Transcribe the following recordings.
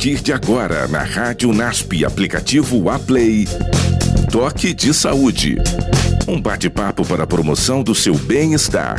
partir de agora na Rádio NASP, aplicativo Aplay. Toque de Saúde. Um bate-papo para a promoção do seu bem-estar.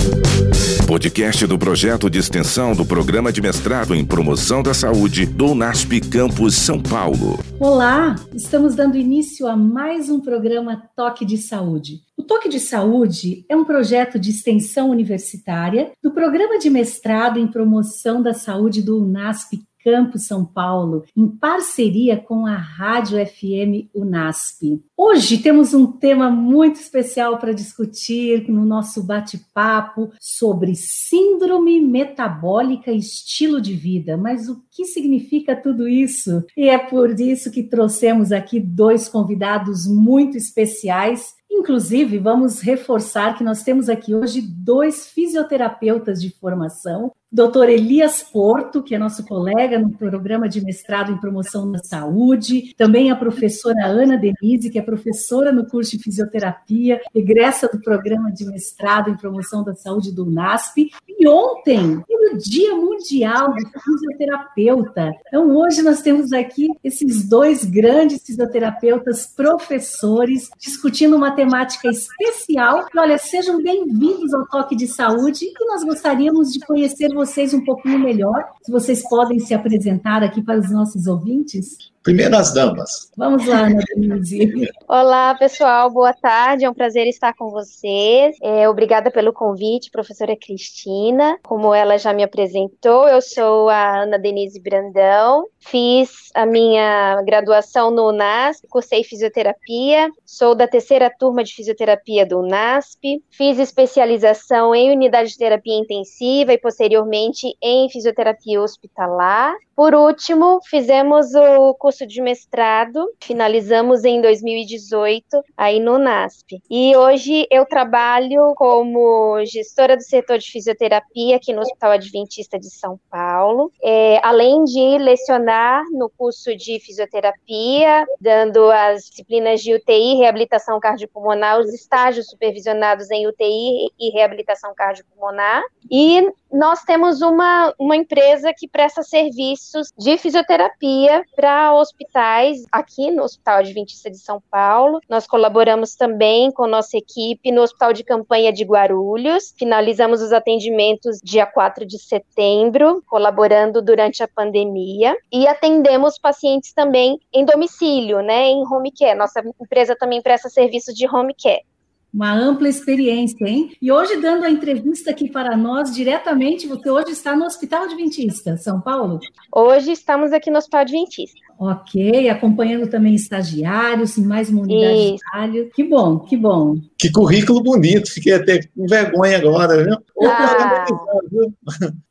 Podcast do projeto de extensão do Programa de Mestrado em Promoção da Saúde do NASP Campus São Paulo. Olá, estamos dando início a mais um programa Toque de Saúde. O Toque de Saúde é um projeto de extensão universitária do Programa de Mestrado em Promoção da Saúde do UNASP Campus São Paulo, em parceria com a Rádio FM Unasp. Hoje temos um tema muito especial para discutir no nosso bate-papo sobre síndrome metabólica e estilo de vida. Mas o que significa tudo isso? E é por isso que trouxemos aqui dois convidados muito especiais Inclusive, vamos reforçar que nós temos aqui hoje dois fisioterapeutas de formação Doutor Elias Porto, que é nosso colega no programa de mestrado em promoção da saúde, também a professora Ana Denise, que é professora no curso de fisioterapia, egressa do programa de mestrado em promoção da saúde do UNASP. E ontem, no Dia Mundial do Fisioterapeuta. Então, hoje nós temos aqui esses dois grandes fisioterapeutas professores discutindo uma temática especial. E, olha, sejam bem-vindos ao Toque de Saúde e nós gostaríamos de conhecer vocês um pouquinho melhor, se vocês podem se apresentar aqui para os nossos ouvintes. Primeiro as damas. Vamos lá, Ana Denise. Olá, pessoal, boa tarde. É um prazer estar com vocês. É, obrigada pelo convite, professora Cristina. Como ela já me apresentou, eu sou a Ana Denise Brandão. Fiz a minha graduação no UNASP, cursei fisioterapia, sou da terceira turma de fisioterapia do UNASP. Fiz especialização em unidade de terapia intensiva e posteriormente em fisioterapia hospitalar. Por último, fizemos o curso de mestrado, finalizamos em 2018 aí no NASP. E hoje eu trabalho como gestora do setor de fisioterapia aqui no Hospital Adventista de São Paulo, é, além de lecionar no curso de fisioterapia, dando as disciplinas de UTI, reabilitação cardiopulmonar, os estágios supervisionados em UTI e reabilitação cardiopulmonar. E nós temos uma, uma empresa que presta serviços de fisioterapia para hospitais aqui no Hospital Adventista de São Paulo. Nós colaboramos também com nossa equipe no Hospital de Campanha de Guarulhos. Finalizamos os atendimentos dia 4 de setembro, colaborando durante a pandemia. E atendemos pacientes também em domicílio, né, em home care. Nossa empresa também presta serviços de home care. Uma ampla experiência, hein? E hoje, dando a entrevista aqui para nós diretamente, você hoje está no Hospital Adventista, São Paulo? Hoje estamos aqui no Hospital Adventista. Ok, acompanhando também estagiários, em mais uma unidade Isso. de trabalho. Que bom, que bom. Que currículo bonito, fiquei até com vergonha agora, viu? Ah. viu?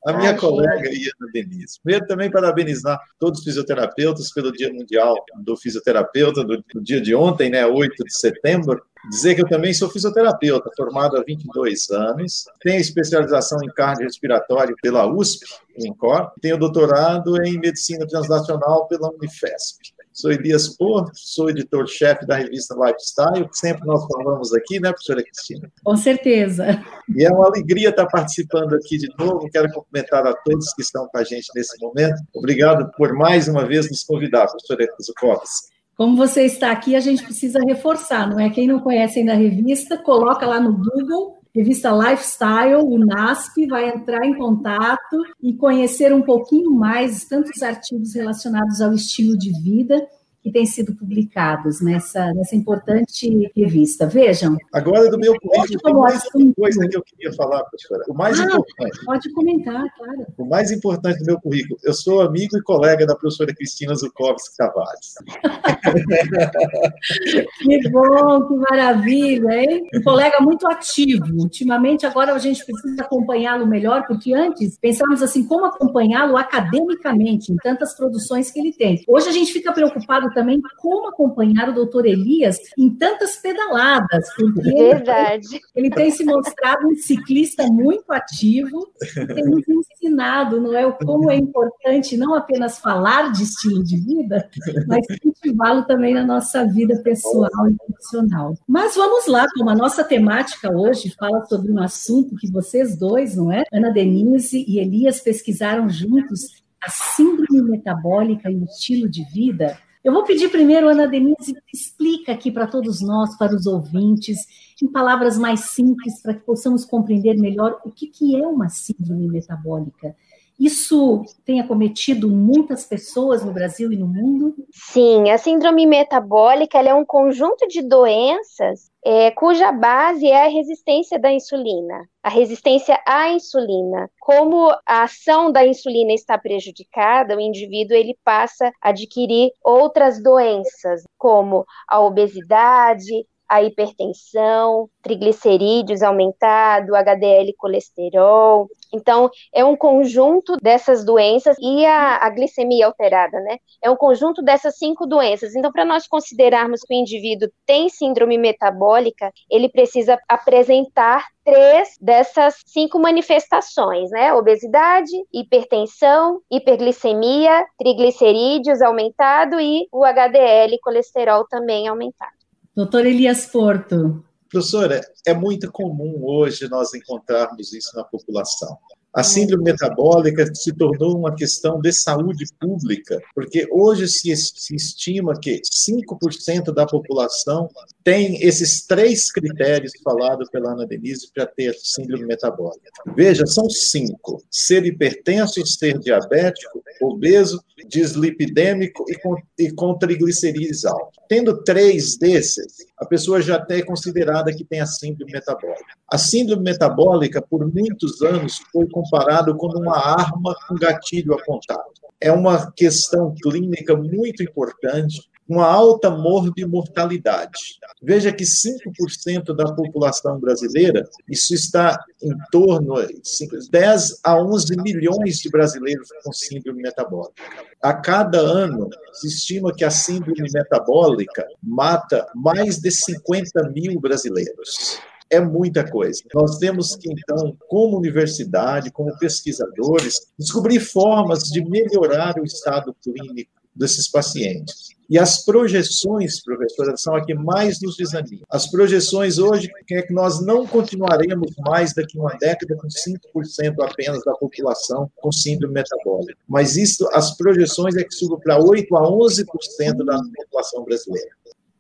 A minha colega Iana Denise. Primeiro, também parabenizar todos os fisioterapeutas pelo Dia Mundial do Fisioterapeuta, do, do dia de ontem, né, 8 de setembro. Dizer que eu também sou fisioterapeuta, formado há 22 anos, tenho especialização em cardiorrespiratório pela USP, INCOR, tenho doutorado em medicina translacional pela Unifesp. Sou Elias Porto, sou editor-chefe da revista Lifestyle, que sempre nós falamos aqui, né, professora Cristina? Com certeza. E é uma alegria estar participando aqui de novo. Quero cumprimentar a todos que estão com a gente nesse momento. Obrigado por mais uma vez nos convidar, professora Zukovski. Como você está aqui, a gente precisa reforçar, não é? Quem não conhece ainda a revista, coloca lá no Google, revista Lifestyle, o NASP, vai entrar em contato e conhecer um pouquinho mais tantos artigos relacionados ao estilo de vida que têm sido publicados nessa, nessa importante revista. Vejam. Agora, do meu currículo, tem mais uma coisa que eu queria falar, professora. O mais ah, importante. Pode comentar, claro. O mais importante do meu currículo, eu sou amigo e colega da professora Cristina Zukovski Tavares. que bom, que maravilha, hein? Um colega muito ativo. Ultimamente, agora a gente precisa acompanhá-lo melhor, porque antes pensávamos assim, como acompanhá-lo academicamente, em tantas produções que ele tem. Hoje a gente fica preocupado também como acompanhar o doutor Elias em tantas pedaladas, porque Verdade. ele tem se mostrado um ciclista muito ativo e tem nos ensinado, não é, o como é importante não apenas falar de estilo de vida, mas cultivá-lo também na nossa vida pessoal e profissional. Mas vamos lá, como a nossa temática hoje fala sobre um assunto que vocês dois, não é, Ana Denise e Elias pesquisaram juntos, a síndrome metabólica e o estilo de vida. Eu vou pedir primeiro, Ana Denise, explica aqui para todos nós, para os ouvintes, em palavras mais simples, para que possamos compreender melhor o que, que é uma síndrome metabólica. Isso tem acometido muitas pessoas no Brasil e no mundo? Sim, a síndrome metabólica é um conjunto de doenças é, cuja base é a resistência da insulina, a resistência à insulina. Como a ação da insulina está prejudicada, o indivíduo ele passa a adquirir outras doenças, como a obesidade, a hipertensão, triglicerídeos aumentado, HDL colesterol. Então, é um conjunto dessas doenças e a, a glicemia alterada, né? É um conjunto dessas cinco doenças. Então, para nós considerarmos que o indivíduo tem síndrome metabólica, ele precisa apresentar três dessas cinco manifestações, né? Obesidade, hipertensão, hiperglicemia, triglicerídeos aumentado e o HDL colesterol também aumentado. Doutor Elias Porto. Professora, é muito comum hoje nós encontrarmos isso na população. A síndrome metabólica se tornou uma questão de saúde pública, porque hoje se, estima que 5% da população tem esses três critérios falados pela Ana Denise para ter síndrome metabólica. Veja, são cinco: ser hipertenso, ser diabético, obeso, dislipidêmico e com, e com triglicerídeos altos. Tendo três desses, a pessoa já é considerada que tem a síndrome metabólica. A síndrome metabólica, por muitos anos, foi comparado como uma arma com gatilho apontado. É uma questão clínica muito importante uma alta morbimortalidade. Veja que 5% da população brasileira, isso está em torno de 10 a 11 milhões de brasileiros com síndrome metabólica. A cada ano, se estima que a síndrome metabólica mata mais de 50 mil brasileiros é muita coisa. Nós temos que, então, como universidade, como pesquisadores, descobrir formas de melhorar o estado clínico desses pacientes. E as projeções, professora, são a que mais nos desanimam. As projeções hoje é que nós não continuaremos mais daqui uma década com 5% apenas da população com síndrome metabólica. Mas isso, as projeções é que suba para 8 a 11% da população brasileira.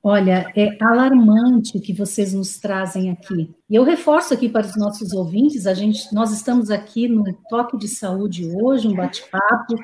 Olha, é alarmante o que vocês nos trazem aqui. E eu reforço aqui para os nossos ouvintes, a gente, nós estamos aqui no Toque de Saúde hoje, um bate-papo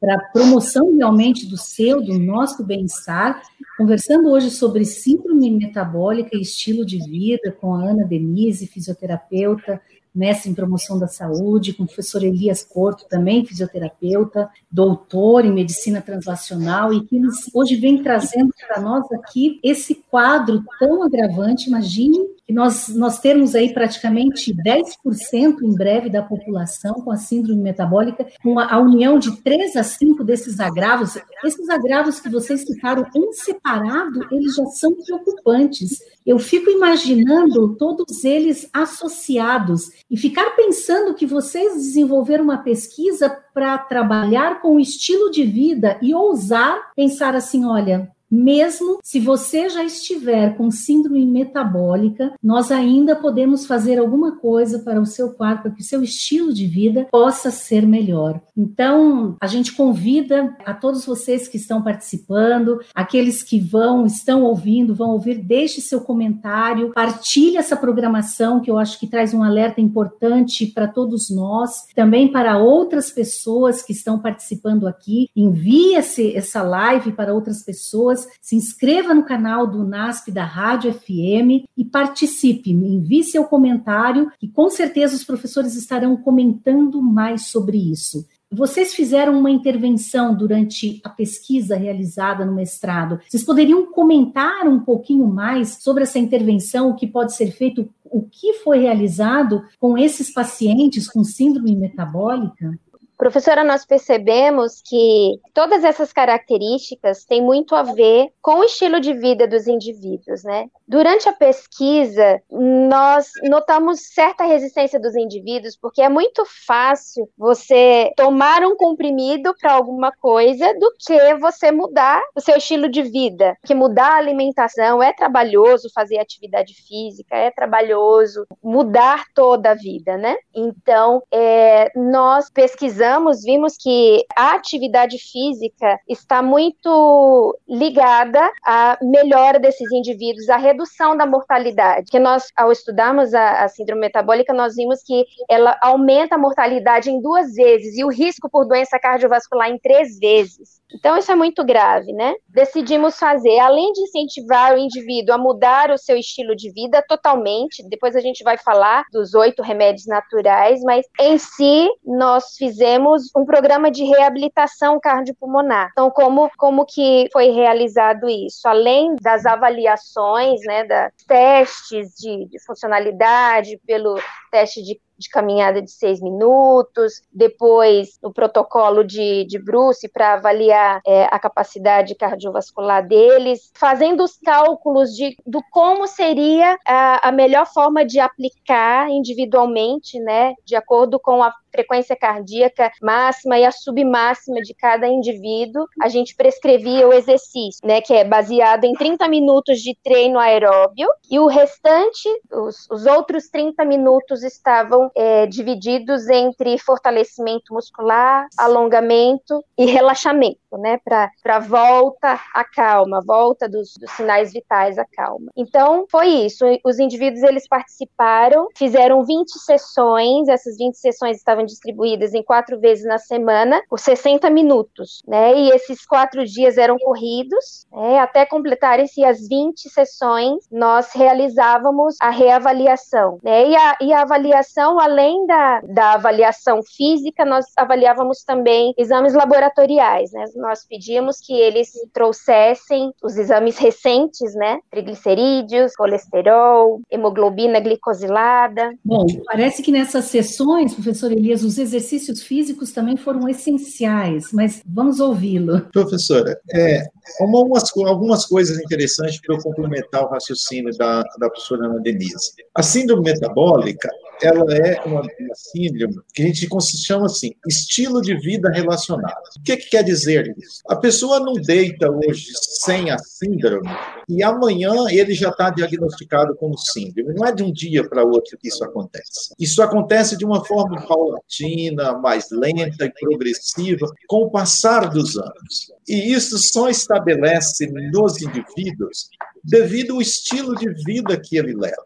para promoção realmente do seu, do nosso bem-estar, conversando hoje sobre síndrome metabólica e estilo de vida com a Ana Denise, fisioterapeuta, mestre em promoção da saúde, com o professor Elias Porto, também fisioterapeuta, doutor em medicina translacional, e que hoje vem trazendo para nós aqui esse quadro tão agravante. Imagine que nós, nós termos aí praticamente 10% em breve da população com a síndrome metabólica, com a, a, união de 3 a 5 desses agravos, esses agravos que vocês ficaram em separado, eles já são preocupantes. Eu fico imaginando todos eles associados e ficar pensando que vocês desenvolveram uma pesquisa para trabalhar com o estilo de vida e ousar pensar assim, olha, mesmo se você já estiver com síndrome metabólica, nós ainda podemos fazer alguma coisa para o seu quadro, para que o seu estilo de vida possa ser melhor. Então, a gente convida a todos vocês que estão participando, aqueles que vão, estão ouvindo, vão ouvir, deixe seu comentário, partilhe essa programação que eu acho que traz um alerta importante para todos nós, também para outras pessoas que estão participando aqui. Envie essa live para outras pessoas se inscreva no canal do NASP da Rádio FM e participe. Envie seu comentário e com certeza os professores estarão comentando mais sobre isso. Vocês fizeram uma intervenção durante a pesquisa realizada no mestrado. Vocês poderiam comentar um pouquinho mais sobre essa intervenção, o que pode ser feito, o que foi realizado com esses pacientes com síndrome metabólica? Professora, nós percebemos que todas essas características têm muito a ver com o estilo de vida dos indivíduos, né? Durante a pesquisa, nós notamos certa resistência dos indivíduos, porque é muito fácil você tomar um comprimido para alguma coisa do que você mudar o seu estilo de vida. Que mudar a alimentação é trabalhoso, fazer atividade física é trabalhoso, mudar toda a vida, né? Então, é, nós pesquisamos estudamos, vimos que a atividade física está muito ligada à melhora desses indivíduos, à redução da mortalidade. Que nós, ao estudarmos a, a síndrome metabólica, nós vimos que ela aumenta a mortalidade em duas vezes e o risco por doença cardiovascular em três vezes. Então, isso é muito grave, né? Decidimos fazer, além de incentivar o indivíduo a mudar o seu estilo de vida totalmente, depois a gente vai falar dos oito remédios naturais, mas em si, nós fizemos um programa de reabilitação cardiopulmonar. Então, como, como que foi realizado isso? Além das avaliações, né, da testes de, de funcionalidade, pelo teste de de caminhada de seis minutos, depois o protocolo de, de Bruce para avaliar é, a capacidade cardiovascular deles, fazendo os cálculos de do como seria a, a melhor forma de aplicar individualmente, né, de acordo com a frequência cardíaca máxima e a submáxima de cada indivíduo, a gente prescrevia o exercício, né, que é baseado em 30 minutos de treino aeróbio, e o restante, os, os outros 30 minutos estavam é, divididos entre fortalecimento muscular, alongamento e relaxamento, né, para volta à calma, volta dos, dos sinais vitais à calma. Então, foi isso. Os indivíduos, eles participaram, fizeram 20 sessões, essas 20 sessões estavam distribuídas em quatro vezes na semana, por 60 minutos, né? E esses quatro dias eram corridos, né? até completarem-se as 20 sessões, nós realizávamos a reavaliação, né? E a, e a avaliação, além da, da avaliação física, nós avaliávamos também exames laboratoriais, né? Nós pedíamos que eles trouxessem os exames recentes, né? Triglicerídeos, colesterol, hemoglobina glicosilada. Bom, parece que nessas sessões, professor Elias, os exercícios físicos também foram essenciais, mas vamos ouvi-lo. Professora, é, algumas, algumas coisas interessantes para eu complementar o raciocínio da, da professora Ana Denise. A síndrome metabólica, ela é uma, síndrome que a gente chama assim, estilo de vida relacionado. O que, que quer dizer isso? A pessoa não deita hoje sem a síndrome e amanhã ele já está diagnosticado como síndrome. Não é de um dia para outro que isso acontece. Isso acontece de uma forma paulatina, mais lenta e progressiva, com o passar dos anos. E isso só estabelece nos indivíduos devido ao estilo de vida que ele leva.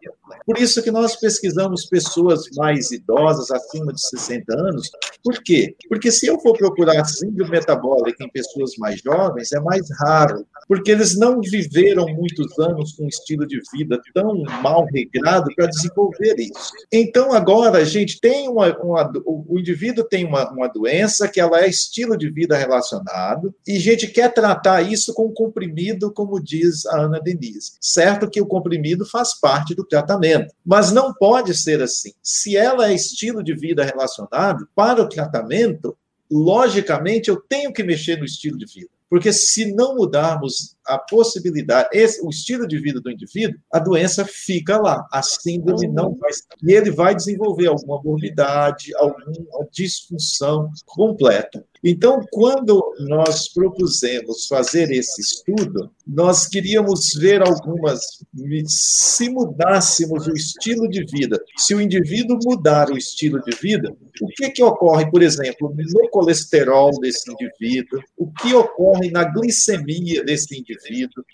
Por isso que nós pesquisamos pessoas mais idosas, acima de 60 anos. Por quê? Porque se eu for procurar síndrome metabólica em pessoas mais jovens, é mais raro, porque eles não viveram muitos anos com um estilo de vida tão mal regrado para desenvolver isso. Então, agora, a gente tem uma, uma o indivíduo tem uma, uma doença que ela é estilo de vida relacionado, e a gente quer tratar isso com comprimido, como diz a Ana Denise. Certo que o comprimido faz parte do tratamento, mas não pode ser assim. Se ela é estilo de vida relacionado, para o tratamento, logicamente eu tenho que mexer no estilo de vida. Porque se não mudarmos a possibilidade, esse, o estilo de vida do indivíduo, a doença fica lá, a síndrome não vai. E ele vai desenvolver alguma morbidade, alguma disfunção completa. Então, quando nós propusemos fazer esse estudo, nós queríamos ver algumas. Se mudássemos o estilo de vida, se o indivíduo mudar o estilo de vida, o que, que ocorre, por exemplo, no colesterol desse indivíduo, o que ocorre na glicemia desse indivíduo.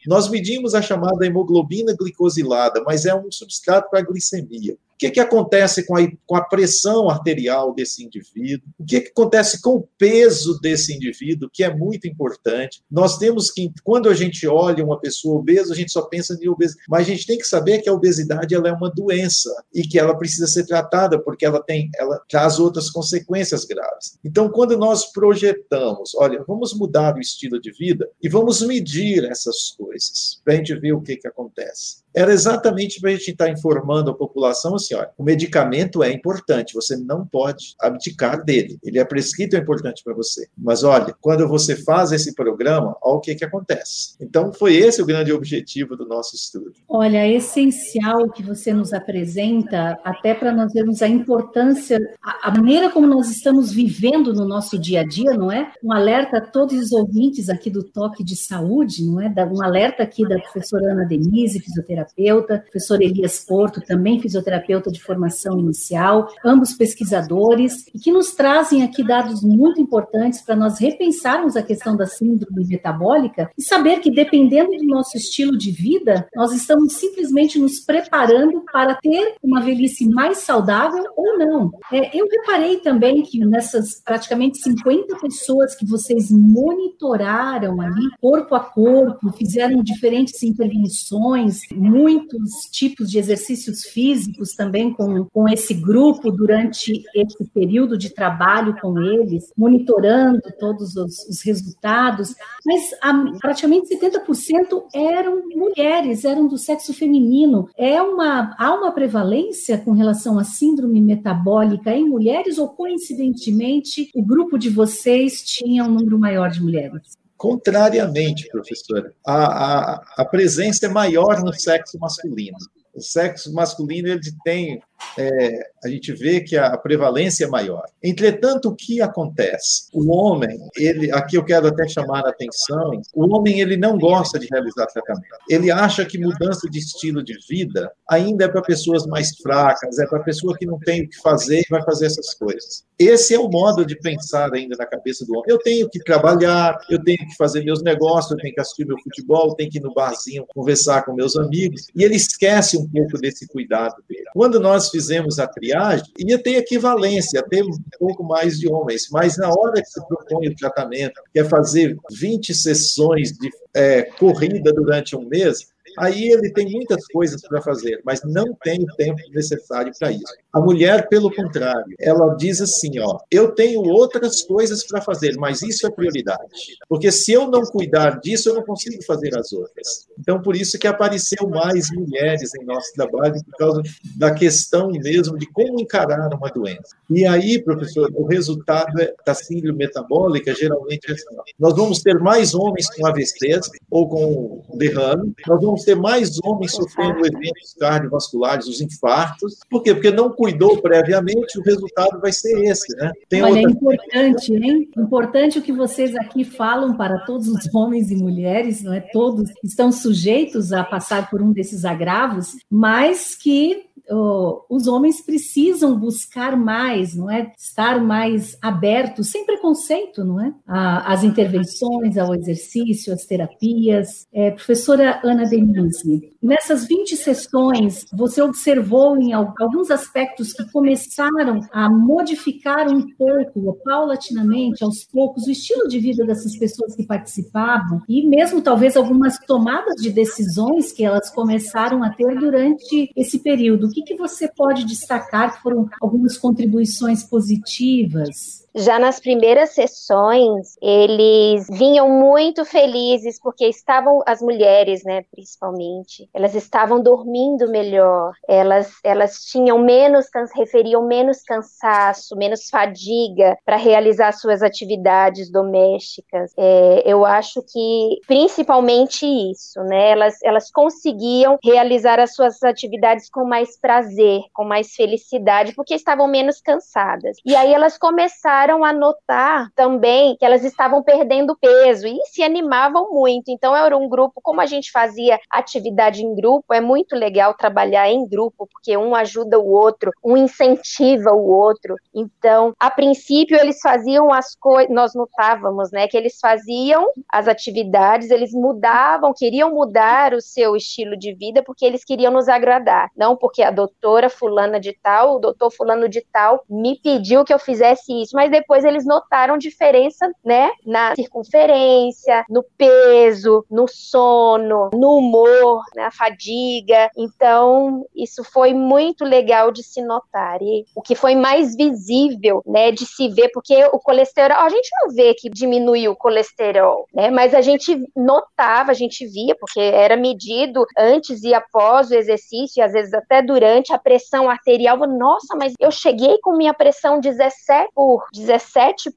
Nós medimos a chamada hemoglobina glicosilada, mas é um substrato para a glicemia. O que, que acontece com a, com a pressão arterial desse indivíduo? O que, que acontece com o peso desse indivíduo, que é muito importante? Nós temos que, quando a gente olha uma pessoa obesa, a gente só pensa em obesidade, mas a gente tem que saber que a obesidade ela é uma doença e que ela precisa ser tratada porque ela tem, ela traz outras consequências graves. Então, quando nós projetamos, olha, vamos mudar o estilo de vida e vamos medir essas coisas para a gente ver o que, que acontece era exatamente para a gente estar informando a população assim, olha, o medicamento é importante, você não pode abdicar dele. Ele é prescrito, é importante para você. Mas olha, quando você faz esse programa, olha o que, que acontece. Então, foi esse o grande objetivo do nosso estudo. Olha, é essencial que você nos apresenta, até para nós vermos a importância, a maneira como nós estamos vivendo no nosso dia a dia, não é? Um alerta a todos os ouvintes aqui do Toque de Saúde, não é? Um alerta aqui da professora Ana Denise, fisioterapeuta fisioterapeuta, professor Elias Porto, também fisioterapeuta de formação inicial, ambos pesquisadores, e que nos trazem aqui dados muito importantes para nós repensarmos a questão da síndrome metabólica e saber que, dependendo do nosso estilo de vida, nós estamos simplesmente nos preparando para ter uma velhice mais saudável ou não. É, eu reparei também que nessas praticamente 50 pessoas que vocês monitoraram ali, corpo a corpo, fizeram diferentes intervenções, muitos tipos de exercícios físicos também com, com esse grupo durante esse período de trabalho com eles, monitorando todos os, os resultados, mas a, praticamente 70% eram mulheres, eram do sexo feminino. É uma, há uma prevalência com relação à síndrome metabólica em mulheres ou coincidentemente o grupo de vocês tinha um número maior de mulheres? Contrariamente, professora, a, a, a presença é maior no sexo masculino. O sexo masculino ele tem é, a gente vê que a prevalência é maior. Entretanto, o que acontece? O homem, ele, aqui eu quero até chamar a atenção, o homem ele não gosta de realizar tratamento. Ele acha que mudança de estilo de vida ainda é para pessoas mais fracas, é para pessoa que não tem o que fazer e vai fazer essas coisas. Esse é o modo de pensar ainda na cabeça do homem. Eu tenho que trabalhar, eu tenho que fazer meus negócios, eu tenho que assistir meu futebol, eu tenho que ir no barzinho conversar com meus amigos, e ele esquece um pouco desse cuidado dele. Quando nós fizemos a triagem, ia ter equivalência, ter um pouco mais de homens, mas na hora que se propõe o tratamento, que é fazer 20 sessões de é, corrida durante um mês, Aí ele tem muitas coisas para fazer, mas não tem o tempo necessário para isso. A mulher, pelo contrário, ela diz assim: ó, eu tenho outras coisas para fazer, mas isso é prioridade. Porque se eu não cuidar disso, eu não consigo fazer as outras. Então, por isso que apareceu mais mulheres em nosso trabalho, por causa da questão mesmo de como encarar uma doença. E aí, professor, o resultado é, da síndrome metabólica geralmente é assim: nós vamos ter mais homens com AVCs ou com derrame, nós vamos ter mais homens sofrendo eventos cardiovasculares, os infartos. Por quê? Porque não cuidou previamente, o resultado vai ser esse, né? Tem Olha, outra... é importante, hein? Importante o que vocês aqui falam para todos os homens e mulheres, não é? Todos estão sujeitos a passar por um desses agravos, mas que os homens precisam buscar mais, não é? Estar mais abertos, sem preconceito, não é? As intervenções, ao exercício, as terapias. É, professora Ana Denise, nessas 20 sessões, você observou em alguns aspectos que começaram a modificar um pouco, paulatinamente, aos poucos, o estilo de vida dessas pessoas que participavam e mesmo talvez algumas tomadas de decisões que elas começaram a ter durante esse período que, que você pode destacar que foram algumas contribuições positivas? Já nas primeiras sessões, eles vinham muito felizes porque estavam as mulheres, né, principalmente, elas estavam dormindo melhor, elas elas tinham menos referiam menos cansaço, menos fadiga para realizar suas atividades domésticas. É, eu acho que principalmente isso, né? Elas elas conseguiam realizar as suas atividades com mais prazer, com mais felicidade, porque estavam menos cansadas. E aí elas começaram começaram a notar também que elas estavam perdendo peso e se animavam muito. Então, era um grupo, como a gente fazia atividade em grupo, é muito legal trabalhar em grupo, porque um ajuda o outro, um incentiva o outro. Então, a princípio, eles faziam as coisas, nós notávamos, né, que eles faziam as atividades, eles mudavam, queriam mudar o seu estilo de vida porque eles queriam nos agradar, não porque a doutora fulana de tal, o doutor fulano de tal me pediu que eu fizesse isso, mas depois eles notaram diferença, né, na circunferência, no peso, no sono, no humor, na fadiga. Então, isso foi muito legal de se notar. E o que foi mais visível, né, de se ver, porque o colesterol, a gente não vê que diminuiu o colesterol, né, mas a gente notava, a gente via, porque era medido antes e após o exercício, e às vezes até durante a pressão arterial. Nossa, mas eu cheguei com minha pressão 17 por 17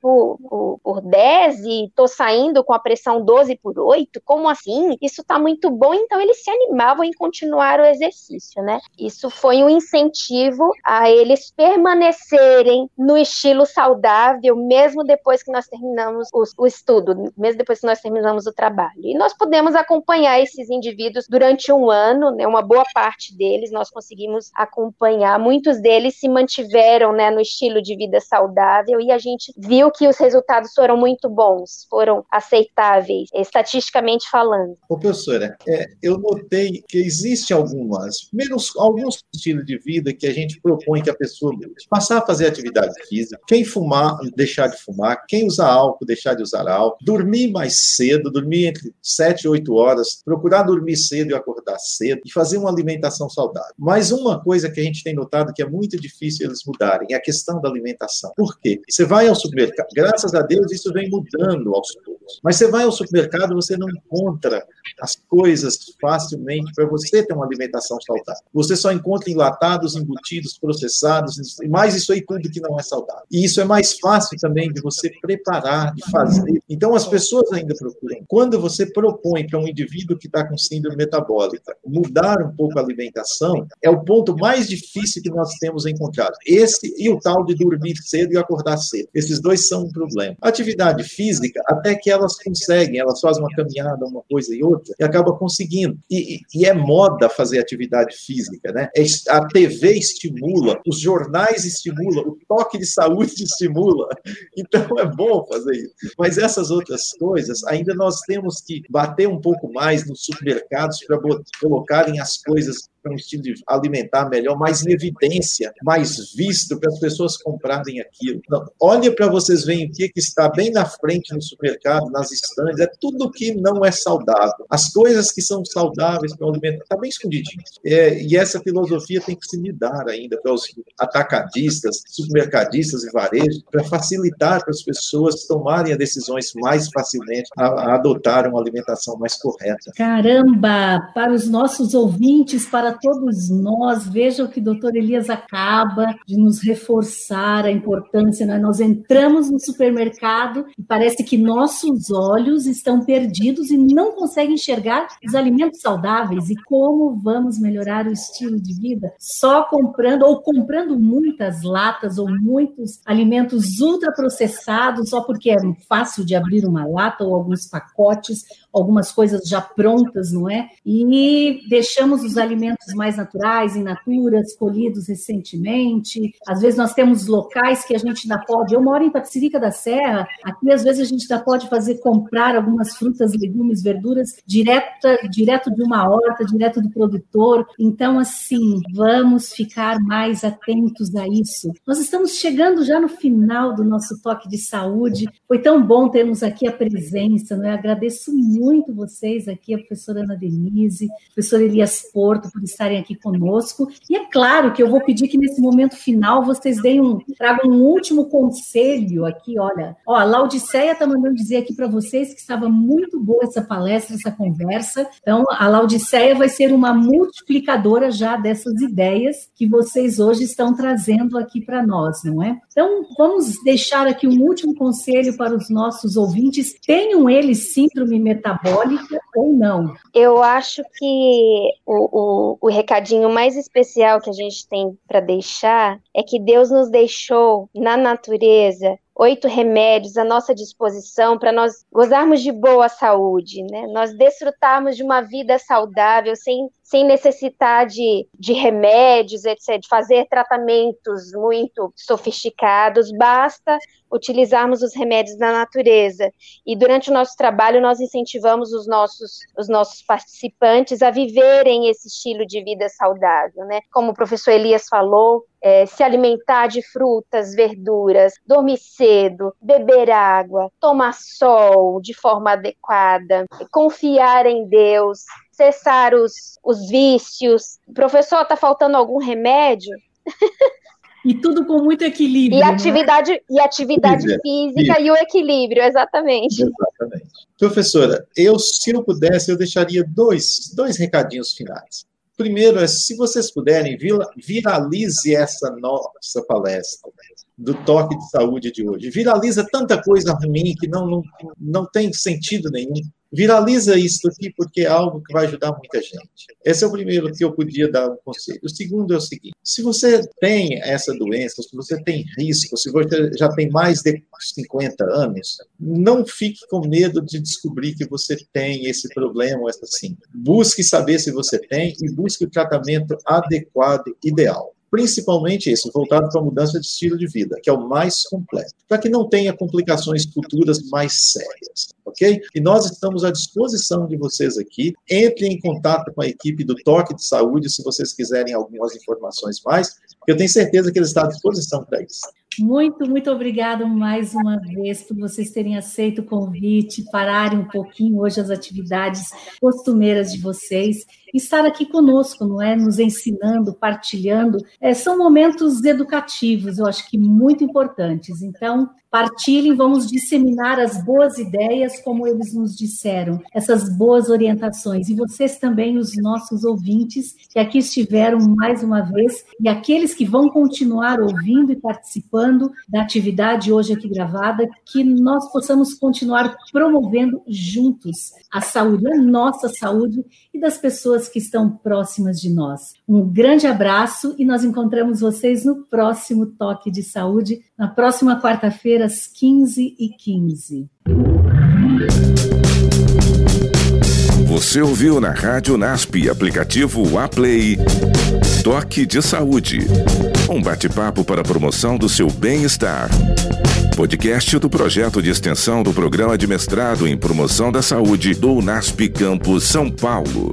por, por, por 10 e estou saindo com a pressão 12 por 8, como assim? Isso está muito bom, então eles se animavam em continuar o exercício, né? Isso foi um incentivo a eles permanecerem no estilo saudável, mesmo depois que nós terminamos o, o estudo, mesmo depois que nós terminamos o trabalho. E nós podemos acompanhar esses indivíduos durante um ano, né? Uma boa parte deles nós conseguimos acompanhar, muitos deles se mantiveram, né, no estilo de vida saudável e a gente viu que os resultados foram muito bons, foram aceitáveis, estatisticamente falando. Ô, professora, é, eu notei que existe algumas, menos alguns estilos de vida que a gente propõe que a pessoa. Passar a fazer atividade física, quem fumar, deixar de fumar, quem usar álcool, deixar de usar álcool, dormir mais cedo, dormir entre 7 e 8 horas, procurar dormir cedo e acordar cedo e fazer uma alimentação saudável. Mas uma coisa que a gente tem notado que é muito difícil eles mudarem é a questão da alimentação. Por quê? Você vai ao supermercado, graças a Deus isso vem mudando aos poucos. Mas você vai ao supermercado, você não encontra as coisas facilmente para você ter uma alimentação saudável. Você só encontra enlatados, embutidos, processados, e mais isso aí tudo que não é saudável. E isso é mais fácil também de você preparar, de fazer. Então as pessoas ainda procuram. Quando você propõe para um indivíduo que está com síndrome metabólica mudar um pouco a alimentação, é o ponto mais difícil que nós temos encontrado. Esse e o tal de dormir cedo e acordar Esses dois são um problema. Atividade física, até que elas conseguem, elas fazem uma caminhada, uma coisa e outra, e acaba conseguindo. E, e, é moda fazer atividade física, né? É, a TV estimula, os jornais estimulam, o toque de saúde estimula. Então é bom fazer isso. Mas essas outras coisas, ainda nós temos que bater um pouco mais nos supermercados para colocarem as coisas para um estilo de alimentar melhor, mais em evidência, mais visto para as pessoas comprarem aquilo. Não, olha para vocês verem o que, que está bem na frente no supermercado, nas estantes, é tudo que não é saudável. As coisas que são saudáveis para o alimento está bem escondidinho. É, e essa filosofia tem que se lidar ainda para os atacadistas, supermercadistas e varejos, para facilitar para as pessoas tomarem as decisões mais facilmente, a, a adotar uma alimentação mais correta. Caramba! Para os nossos ouvintes, para todos nós, veja o que o doutor Elias acaba de nos reforçar a importância. Né? Nós entramos no supermercado e parece que nossos olhos estão perdidos e não conseguem enxergar os alimentos saudáveis. E como vamos melhorar o estilo de vida? Só comprando ou comprando muitas latas ou muitos alimentos ultraprocessados, só porque é fácil de abrir uma lata ou alguns pacotes, algumas coisas já prontas, não é? E deixamos os alimentos mais naturais, in naturas, colhidos recentemente. Às vezes nós temos locais que a gente ainda pode. Eu moro em Tapsirica da Serra, aqui às vezes a gente ainda pode fazer comprar algumas frutas, legumes, verduras direto, direto de uma horta, direto do produtor. Então, assim, vamos ficar mais atentos a isso. Nós estamos chegando já no final do nosso toque de saúde. Foi tão bom termos aqui a presença, não é? Agradeço muito vocês aqui, a professora Ana Denise, a professora Elias Porto, por estarem aqui conosco. E é claro que eu vou pedir que nesse momento final vocês deem um, tragam um último conselho aqui, olha. Ó, a Laudiceia está mandando dizer aqui para vocês que estava muito boa essa palestra, essa conversa. Então, a Laudiceia vai ser uma multiplicadora já dessas ideias que vocês hoje estão trazendo aqui para nós, não é? Então, vamos deixar aqui um último conselho para os nossos ouvintes. Tenham eles síndrome metabólica ou não? Eu acho que o, o, o recadinho mais especial que a gente tem para deixar é que Deus nos deixou na natureza oito remédios à nossa disposição para nós gozarmos de boa saúde, né? Nós desfrutarmos de uma vida saudável sem, sem necessitar de, de remédios, etc., de fazer tratamentos muito sofisticados, basta utilizarmos os remédios da natureza. E durante o nosso trabalho, nós incentivamos os nossos, os nossos participantes a viverem esse estilo de vida saudável, né? Como o professor Elias falou, é, se alimentar de frutas, verduras, dormir cedo, beber água, tomar sol de forma adequada, confiar em Deus, cessar os, os vícios. Professor, está faltando algum remédio? E tudo com muito equilíbrio. E né? atividade, né? e atividade física e o equilíbrio, exatamente. Exatamente. Professora, eu, se eu pudesse, eu deixaria dois, dois recadinhos finais. Primeiro, é, se vocês puderem, viralize essa nossa palestra. Do toque de saúde de hoje. Viraliza tanta coisa ruim que não, não, não tem sentido nenhum. Viraliza isso aqui porque é algo que vai ajudar muita gente. Esse é o primeiro que eu podia dar um conselho. O segundo é o seguinte: se você tem essa doença, se você tem risco, se você já tem mais de 50 anos, não fique com medo de descobrir que você tem esse problema ou essa síndrome. Busque saber se você tem e busque o tratamento adequado, ideal principalmente esse, voltado para a mudança de estilo de vida, que é o mais completo, para que não tenha complicações futuras mais sérias, ok? E nós estamos à disposição de vocês aqui. Entrem em contato com a equipe do Toque de Saúde se vocês quiserem algumas informações mais, eu tenho certeza que eles estão à disposição para isso. Muito, muito obrigada mais uma vez por vocês terem aceito o convite, pararem um pouquinho hoje as atividades costumeiras de vocês estar aqui conosco, não é? Nos ensinando, partilhando. É, são momentos educativos, eu acho que muito importantes. Então, partilhem, vamos disseminar as boas ideias, como eles nos disseram, essas boas orientações. E vocês também, os nossos ouvintes, que aqui estiveram mais uma vez, e aqueles que vão continuar ouvindo e participando da atividade hoje aqui gravada, que nós possamos continuar promovendo juntos a saúde, a nossa saúde e das pessoas que estão próximas de nós. Um grande abraço e nós encontramos vocês no próximo Toque de Saúde, na próxima quarta-feira, às 15h15. Você ouviu na Rádio NASP, aplicativo Aplay, Toque de Saúde. Um bate-papo para a promoção do seu bem-estar. Podcast do projeto de extensão do programa de mestrado em promoção da saúde do NASP Campus São Paulo.